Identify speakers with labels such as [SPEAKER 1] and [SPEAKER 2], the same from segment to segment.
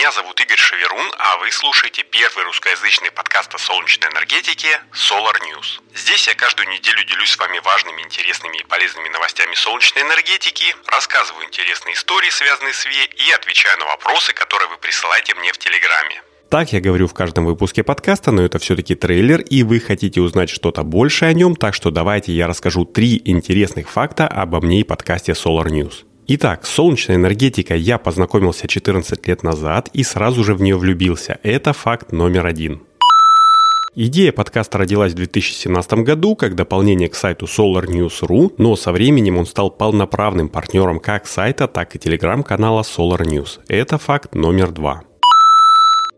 [SPEAKER 1] Меня зовут Игорь Шеверун, а вы слушаете первый русскоязычный подкаст о солнечной энергетике Solar News. Здесь я каждую неделю делюсь с вами важными, интересными и полезными новостями солнечной энергетики, рассказываю интересные истории, связанные с ВИЭ, и отвечаю на вопросы, которые вы присылаете мне в Телеграме.
[SPEAKER 2] Так я говорю в каждом выпуске подкаста, но это все-таки трейлер, и вы хотите узнать что-то больше о нем, так что давайте я расскажу три интересных факта обо мне и подкасте Solar News. Итак, с солнечной энергетикой я познакомился 14 лет назад и сразу же в нее влюбился. Это факт номер один. Идея подкаста родилась в 2017 году как дополнение к сайту SolarNews.ru, но со временем он стал полноправным партнером как сайта, так и телеграм-канала Solar News. Это факт номер два.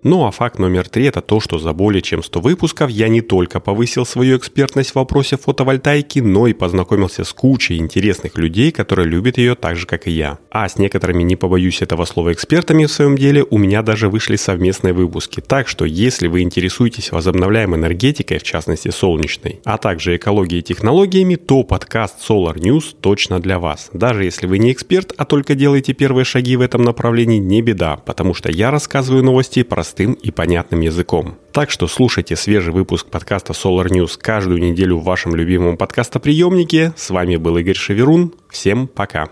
[SPEAKER 2] Ну а факт номер три – это то, что за более чем 100 выпусков я не только повысил свою экспертность в вопросе фотовольтайки, но и познакомился с кучей интересных людей, которые любят ее так же, как и я. А с некоторыми, не побоюсь этого слова, экспертами в своем деле, у меня даже вышли совместные выпуски. Так что, если вы интересуетесь возобновляемой энергетикой, в частности солнечной, а также экологией и технологиями, то подкаст Solar News точно для вас. Даже если вы не эксперт, а только делаете первые шаги в этом направлении, не беда, потому что я рассказываю новости про простым и понятным языком. Так что слушайте свежий выпуск подкаста Solar News каждую неделю в вашем любимом подкастоприемнике. С вами был Игорь Шеверун. Всем пока.